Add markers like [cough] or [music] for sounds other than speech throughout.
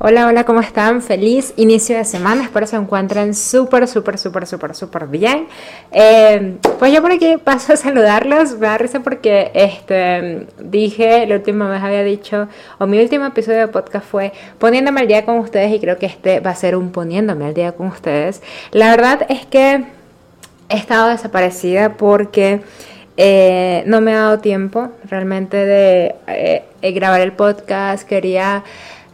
Hola, hola, ¿cómo están? Feliz inicio de semana, espero se encuentren súper, súper, súper, súper, súper bien. Eh, pues yo por aquí paso a [laughs] saludarlos, me da risa porque este, dije, la última vez había dicho, o mi último episodio de podcast fue poniéndome al día con ustedes y creo que este va a ser un poniéndome al día con ustedes. La verdad es que he estado desaparecida porque... Eh, no me ha dado tiempo realmente de eh, grabar el podcast, quería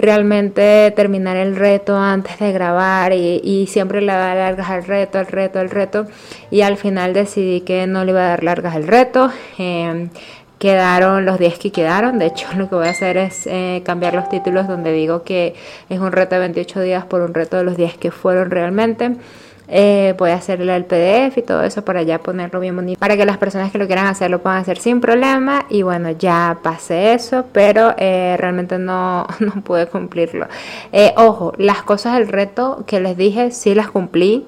realmente terminar el reto antes de grabar y, siempre le daba largas al reto, al reto, al reto y al final decidí que no le iba a dar largas al reto. Em, quedaron los 10 que quedaron. De hecho, [laughs] lo que voy a hacer es eh, cambiar los títulos donde digo que es un reto de 28 días por un reto de los 10 que fueron realmente. Eh, a hacerle el PDF y todo eso para ya ponerlo bien bonito para que las personas que lo quieran hacer lo puedan hacer sin problema. Y bueno ya pasé eso pero eh, realmente no, [laughs] no pude cumplirlo. Eh, ojo las cosas del reto que les dije sí las cumplí.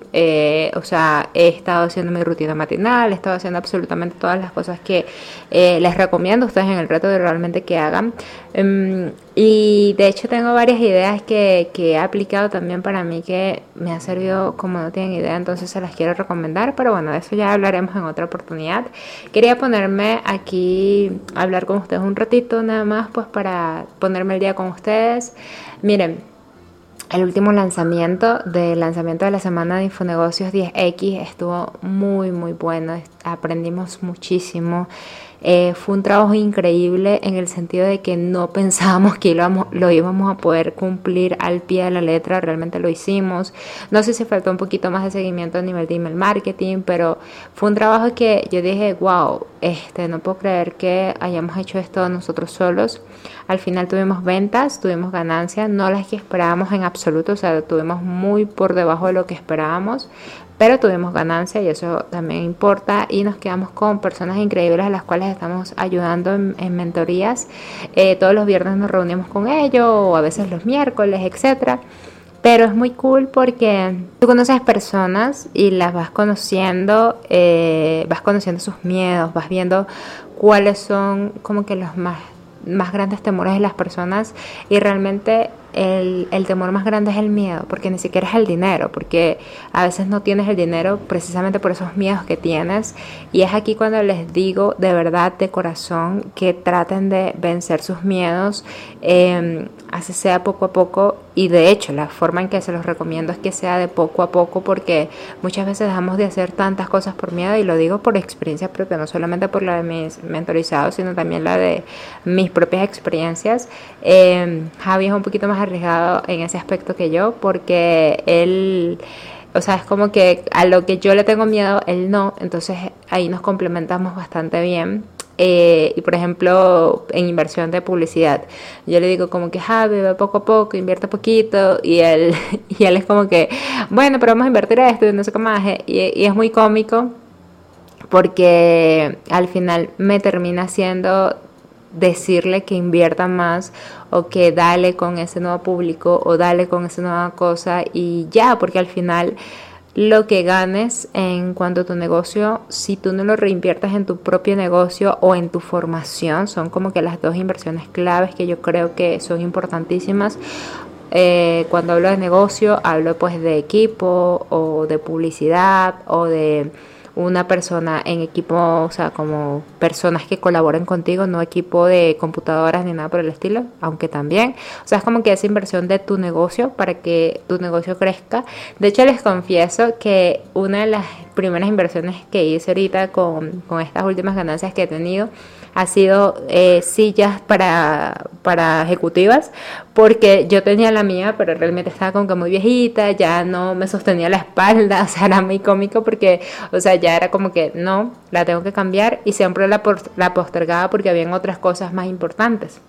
O sea he estado haciendo mi rutina matinal he estado haciendo absolutamente todas las cosas que les recomiendo a ustedes en el reto de realmente que hagan. Em, y de hecho tengo varias ideas que, que, he aplicado también para mí que me ha servido como no tienen idea, entonces se las quiero recomendar, pero bueno, de eso ya hablaremos en otra oportunidad. Quería ponerme aquí a hablar con ustedes un ratito nada más, pues para ponerme el día con ustedes. Miren, el último lanzamiento del lanzamiento de la semana de Infonegocios 10X estuvo muy muy bueno, aprendimos muchísimo. Eh, fue un trabajo increíble en el sentido de que no [laughs] pensábamos que lo, íbamos a poder cumplir al pie de la letra, realmente lo hicimos. No sé si faltó un poquito más de seguimiento a nivel de email marketing, pero fue un trabajo que yo dije, wow, este, no puedo creer que hayamos hecho esto nosotros solos. Al final tuvimos ventas, tuvimos ganancias, no las que esperábamos en absoluto, o sea, tuvimos muy por debajo de lo que esperábamos, pero tuvimos ganancia y eso también importa y nos quedamos con personas increíbles a las cuales estamos ayudando en, mentorías. Eh, todos los viernes nos reunimos con ellos o a veces los miércoles, etcétera. Pero es muy cool porque tú conoces personas y las vas conociendo, eh, vas conociendo sus miedos, vas viendo cuáles son como que los más, más grandes temores de las personas y realmente el, el, temor más grande es el miedo, porque ni siquiera es el dinero, porque a veces no tienes el dinero precisamente por esos miedos que tienes. Y es aquí cuando les digo de verdad, de corazón, que traten de vencer sus miedos, eh, así sea poco a poco. Y de hecho, la forma en que se los recomiendo es que sea de poco a poco, porque muchas veces dejamos de hacer tantas cosas por miedo, y lo digo por experiencia propia, no solamente por la de mis mentorizados, sino también la de mis propias experiencias. Eh, Javi es un poquito más arriesgado en ese aspecto que yo, porque él, o sea, es como que a lo que yo le tengo miedo, él no, entonces ahí nos complementamos bastante bien. Eh, y por ejemplo, en inversión de publicidad, yo le digo como que Javi, ve poco a poco, invierte poquito, y él, [laughs] y él es como que, bueno, pero vamos a invertir esto y no sé qué más, y, y es muy cómico porque al final me termina siendo decirle que invierta más o que dale con ese nuevo público o dale con esa nueva cosa y ya, porque al final lo que ganes en cuanto a tu negocio, si tú no lo reinviertes en tu propio negocio o en tu formación, son como que las dos inversiones claves que yo creo que son importantísimas. Eh, cuando hablo de negocio, hablo pues de equipo o de publicidad o de una persona en equipo, o sea, como personas que colaboren contigo, no equipo de computadoras ni nada por el estilo, aunque también. O sea, es como que esa inversión de tu negocio para que tu negocio crezca. De hecho, les confieso que una de las primeras inversiones que hice ahorita con, con estas últimas ganancias que he tenido ha sido eh, sillas para, para ejecutivas, porque yo tenía la mía, pero realmente estaba como que muy viejita, ya no me sostenía la espalda, [laughs] o sea, era muy cómico porque, o sea, ya era como que no, la tengo que cambiar y siempre la, la postergaba porque habían otras cosas más importantes.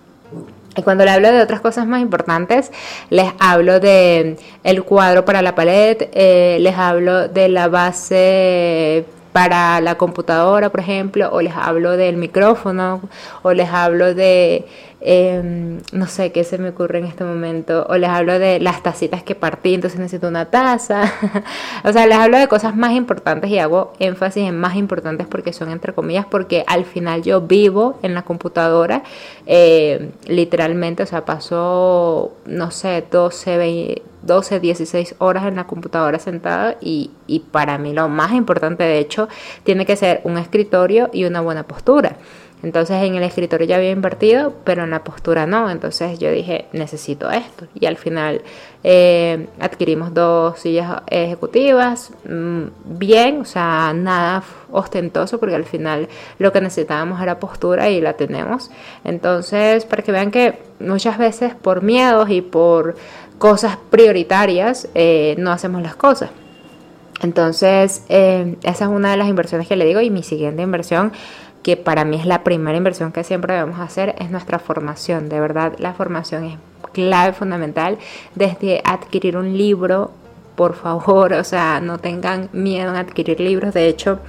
Y cuando le hablo de otras cosas más importantes, les hablo de el cuadro para la pared, eh, les hablo de la base para la computadora, por ejemplo, o les hablo del micrófono, o les hablo de, em, no sé qué se me ocurre en este momento, o les hablo de las tacitas que partí, entonces necesito una taza. [laughs] o sea, les hablo de cosas más importantes y hago énfasis en más importantes porque son entre comillas, porque al final yo vivo en la computadora, eh, literalmente, o sea, paso, no sé, 12, 20 12, 16 horas en la computadora sentada y, y para mí lo más importante de hecho tiene que ser un escritorio y una buena postura. Entonces en el escritorio ya había invertido, pero en la postura no. Entonces yo dije, necesito esto. Y al final eh, adquirimos dos sillas ejecutivas, mm, bien, o sea, nada ostentoso, porque al final lo que necesitábamos era postura y la tenemos. Entonces, para que vean que muchas veces por miedos y por cosas prioritarias, eh, no hacemos las cosas. Entonces, eh, esa es una de las inversiones que le digo y mi siguiente inversión, que para mí es la primera inversión que siempre debemos hacer, es nuestra formación. De verdad, la formación es clave, fundamental, desde adquirir un libro, por favor, [laughs] o sea, no tengan miedo en adquirir libros. De hecho,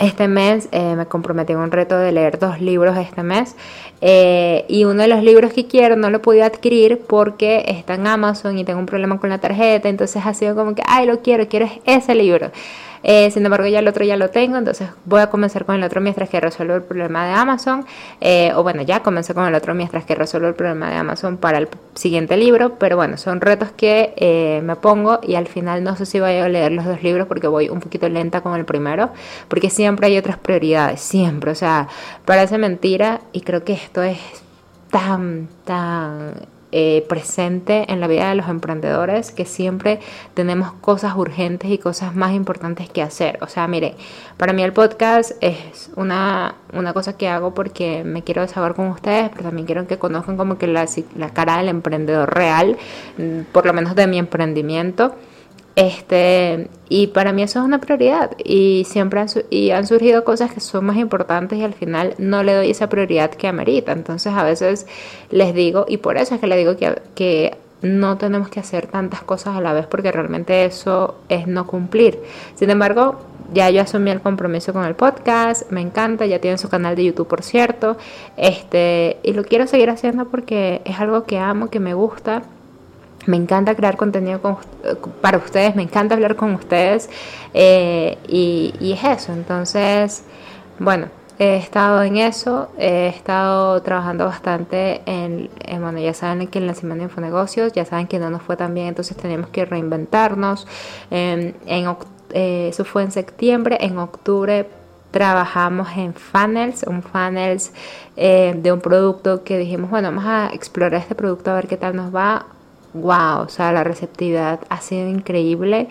este mes eh, me comprometí a un reto de leer dos libros este mes eh, y uno de los libros que quiero no lo pude adquirir porque está en Amazon y tengo un problema con la tarjeta, entonces ha sido como que, ay, lo quiero, quiero ese libro. Eh, sin embargo, ya el otro ya lo tengo, entonces voy a comenzar con el otro mientras que resuelvo el problema de Amazon. Eh, o bueno, ya comencé con el otro mientras que resuelvo el problema de Amazon para el siguiente libro. Pero bueno, son retos que eh, me pongo y al final no sé si voy a leer los dos libros porque voy un poquito lenta con el primero. Porque siempre hay otras prioridades, siempre. O sea, parece mentira y creo que esto es tan, tan eh, presente en la vida de los emprendedores que siempre tenemos cosas urgentes y cosas más importantes que hacer. O sea, mire, para mí el podcast es una, una cosa que hago porque me quiero desahogar con ustedes, pero también quiero que conozcan como que la, la cara del emprendedor real, mm, por lo menos de mi emprendimiento. Este, y para mí eso es una prioridad y siempre han, y han surgido cosas que son más importantes y al final no le doy esa prioridad que amerita. Entonces a veces les digo, y por eso es que le digo que, que no tenemos que hacer tantas cosas a la vez porque realmente eso es no cumplir. Sin embargo, ya yo asumí el compromiso con el podcast, me encanta, ya tiene su canal de YouTube por cierto, este, y lo quiero seguir haciendo porque es algo que amo, que me gusta me encanta crear contenido para ustedes, me encanta hablar con ustedes eh, y, es eso. Entonces, bueno, he estado en eso, he estado trabajando bastante en, bueno, ya saben que en la de Infonegocios, ya saben que no nos fue tan bien, entonces tenemos que reinventarnos. en, eh, eso fue en septiembre, en octubre trabajamos en funnels, un funnels eh, de un producto que dijimos, bueno, vamos a explorar este producto a ver qué tal nos va wow, o sea, la receptividad ha sido increíble.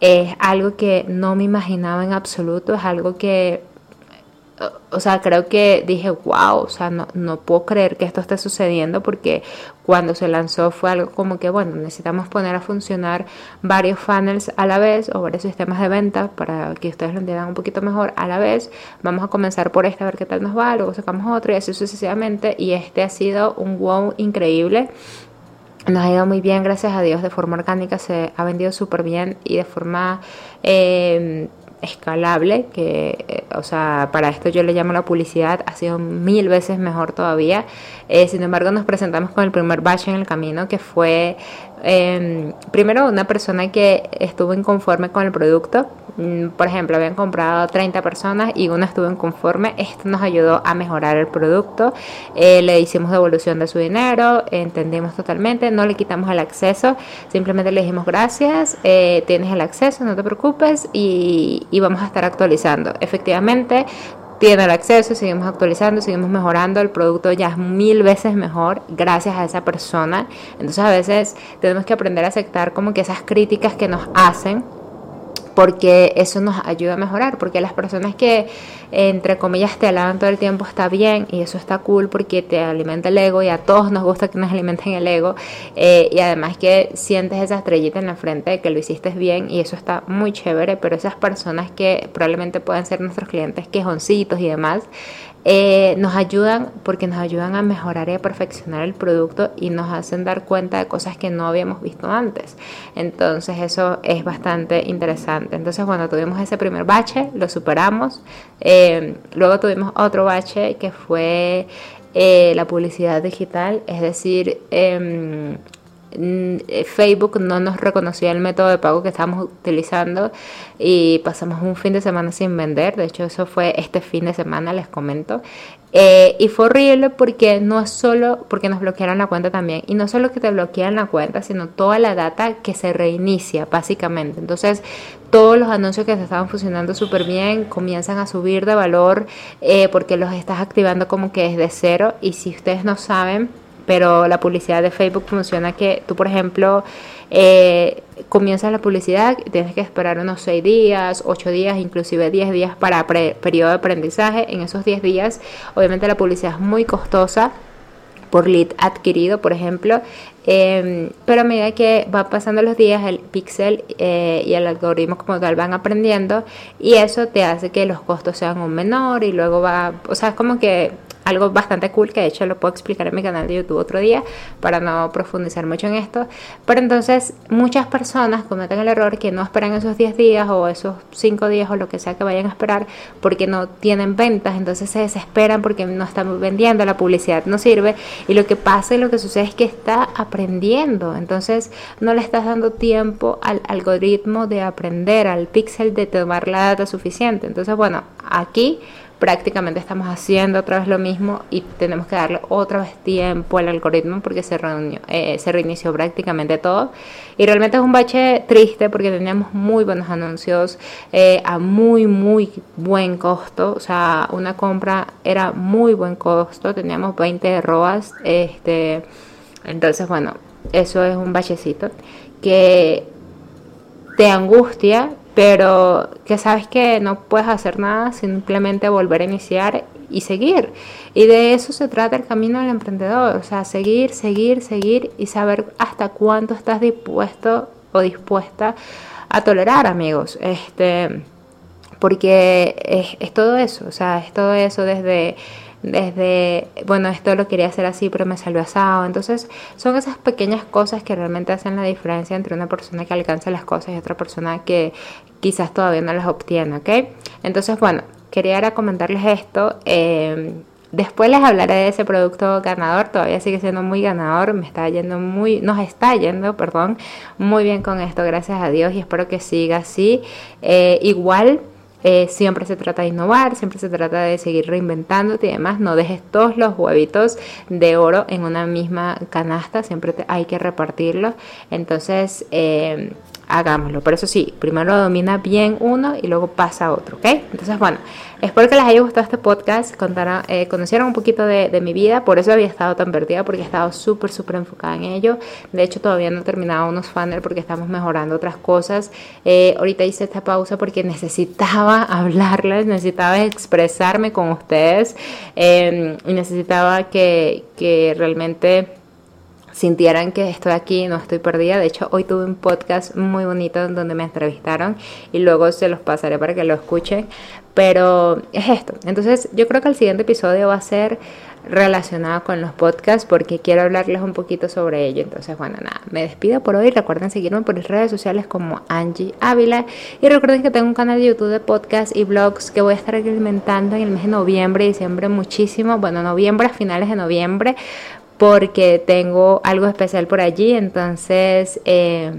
Es algo que no me imaginaba en absoluto, es algo que, o sea, creo que dije, wow, o sea, no, no puedo creer que esto esté sucediendo porque cuando se lanzó fue algo como que, bueno, necesitamos poner a funcionar varios funnels a la vez o varios sistemas de venta para que ustedes lo entiendan un poquito mejor a la vez. Vamos a comenzar por este a ver qué tal nos va, luego sacamos otro y así sucesivamente. Y este ha sido un wow increíble nos ha ido muy bien, gracias a Dios, de forma orgánica se ha vendido súper bien y de forma eh, escalable, que, eh, o sea, para esto yo le llamo la publicidad, ha sido mil veces mejor todavía. Eh, sin embargo, nos presentamos con el primer batch en el camino, que fue em, primero una persona que estuvo inconforme con el producto. Mm, por ejemplo, habían comprado 30 personas y una estuvo inconforme. Esto nos ayudó a mejorar el producto. Eh, le hicimos devolución de su dinero, entendimos totalmente, no le quitamos el acceso, simplemente le dijimos gracias, tienes el acceso, no te preocupes y vamos a estar actualizando. Efectivamente, tiene el acceso, seguimos actualizando, seguimos mejorando, el producto ya es mil veces mejor gracias a esa persona. Entonces a veces tenemos que aprender a aceptar como que esas críticas que nos hacen porque eso nos ayuda a mejorar, porque las personas que entre comillas te alaban todo el tiempo está bien y eso está cool porque te alimenta el ego y a todos nos gusta que nos alimenten el ego eh, y además que sientes esa estrellita en la frente de que lo hiciste bien y eso está muy chévere, pero esas personas que probablemente pueden ser nuestros clientes quejoncitos y demás, eh, nos ayudan porque nos ayudan a mejorar y a perfeccionar el producto y nos hacen dar cuenta de cosas que no habíamos visto antes. Entonces eso es bastante interesante. Entonces bueno, tuvimos ese primer bache, lo superamos. Eh, luego tuvimos otro bache que fue eh, la publicidad digital, es decir, em, Facebook no nos reconocía el método de pago que estábamos utilizando y pasamos un fin de semana sin vender. De hecho, eso fue este fin de semana, les comento. Eh, y fue horrible porque no es solo porque nos bloquearon la cuenta también. Y no solo que te bloquean la cuenta, sino toda la data que se reinicia, básicamente. Entonces, todos los anuncios que te estaban funcionando súper bien comienzan a subir de valor eh, porque los estás activando como que desde cero. Y si ustedes no saben, pero la publicidad de Facebook funciona que tú, por ejemplo, eh, comienzas la publicidad, tienes que esperar unos 6 días, 8 días, inclusive 10 días para periodo de aprendizaje. En esos 10 días, obviamente la publicidad es muy costosa por lead adquirido, por ejemplo. Em, pero a medida que van pasando los días, el pixel eh, y el algoritmo como tal van aprendiendo y eso te hace que los costos sean un menor y luego va, o sea, es como que algo bastante cool que de hecho lo puedo explicar en mi canal de YouTube otro día para no profundizar mucho en esto. Pero entonces muchas personas cometen el error que no esperan esos 10 días o esos 5 días o lo que sea que vayan a esperar porque no tienen ventas, entonces se desesperan porque no están vendiendo, la publicidad no sirve y lo que pasa y lo que sucede es que está aprendiendo, entonces no le estás dando tiempo al algoritmo de aprender, al pixel de tomar la data suficiente. Entonces bueno, aquí prácticamente estamos haciendo otra vez lo mismo y tenemos que darle otra vez tiempo al algoritmo porque se, eh, se reinició prácticamente todo. Y realmente es un bache triste porque teníamos muy buenos anuncios eh, a muy, muy buen costo. O sea, una compra era muy buen costo, teníamos 20 ROAS. Este, entonces, bueno, eso es un bachecito que te angustia pero que sabes que no puedes hacer nada, simplemente volver a iniciar y seguir. Y de eso se trata el camino del emprendedor, o sea, seguir, seguir, seguir y saber hasta cuánto estás dispuesto o dispuesta a tolerar, amigos. Este, porque es, es todo eso, o sea, es todo eso desde desde, bueno, esto lo quería hacer así, pero me salió asado. Entonces, son esas pequeñas cosas que realmente hacen la diferencia entre una persona que alcanza las cosas y otra persona que quizás todavía no las obtiene, ¿ok? Entonces, bueno, quería comentarles esto. Eh, después les hablaré de ese producto ganador, todavía sigue siendo muy ganador, me está yendo muy, nos está yendo, perdón, muy bien con esto, gracias a Dios y espero que siga así. Eh, igual eh, siempre se trata de innovar, siempre se trata de seguir reinventándote y demás. No dejes todos los huevitos de oro en una misma canasta, siempre hay que repartirlos. Entonces, eh, hagámoslo. Pero eso sí, primero domina bien uno y luego pasa a otro, ¿ok? Entonces, bueno, espero que les haya gustado este podcast, contaran, eh, conocieron un poquito de, mi vida, por eso había estado tan perdida, porque he estado súper, súper enfocada en ello. De hecho, todavía no he terminado unos funnels porque estamos mejorando otras cosas. Eh, ahorita hice esta pausa porque necesitaba [laughs] hablarles, necesitaba expresarme con ustedes eh, y necesitaba que, que realmente sintieran que estoy aquí, no estoy perdida. De hecho, hoy tuve un podcast muy bonito donde me entrevistaron y luego se los pasaré para que lo escuchen. Pero es esto. Entonces, yo creo que el siguiente episodio va a ser relacionado con los podcasts porque quiero hablarles un poquito sobre ello. Entonces, bueno, nada, me despido por hoy. Recuerden seguirme por mis redes sociales como Angie Ávila y recuerden que tengo un canal de YouTube de podcast y blogs que voy a estar alimentando en el mes de noviembre y diciembre muchísimo. Bueno, noviembre, a finales de noviembre, porque tengo algo especial por allí, entonces, eh,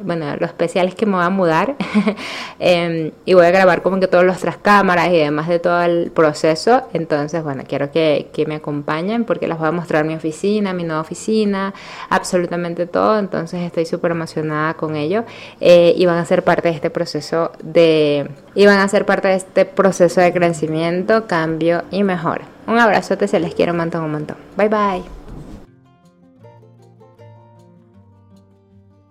bueno, lo especial es que me voy a mudar [laughs] em, y voy a grabar como que todos los tras cámaras y demás de todo el proceso, entonces, bueno, quiero que, que me acompañen porque les voy a mostrar mi oficina, mi nueva oficina, absolutamente todo, entonces estoy súper emocionada con ello eh, y van a ser parte de este proceso de, y van a ser parte de este proceso de crecimiento, cambio y mejora. Un abrazote, se les quiero un montón, un montón. Bye bye.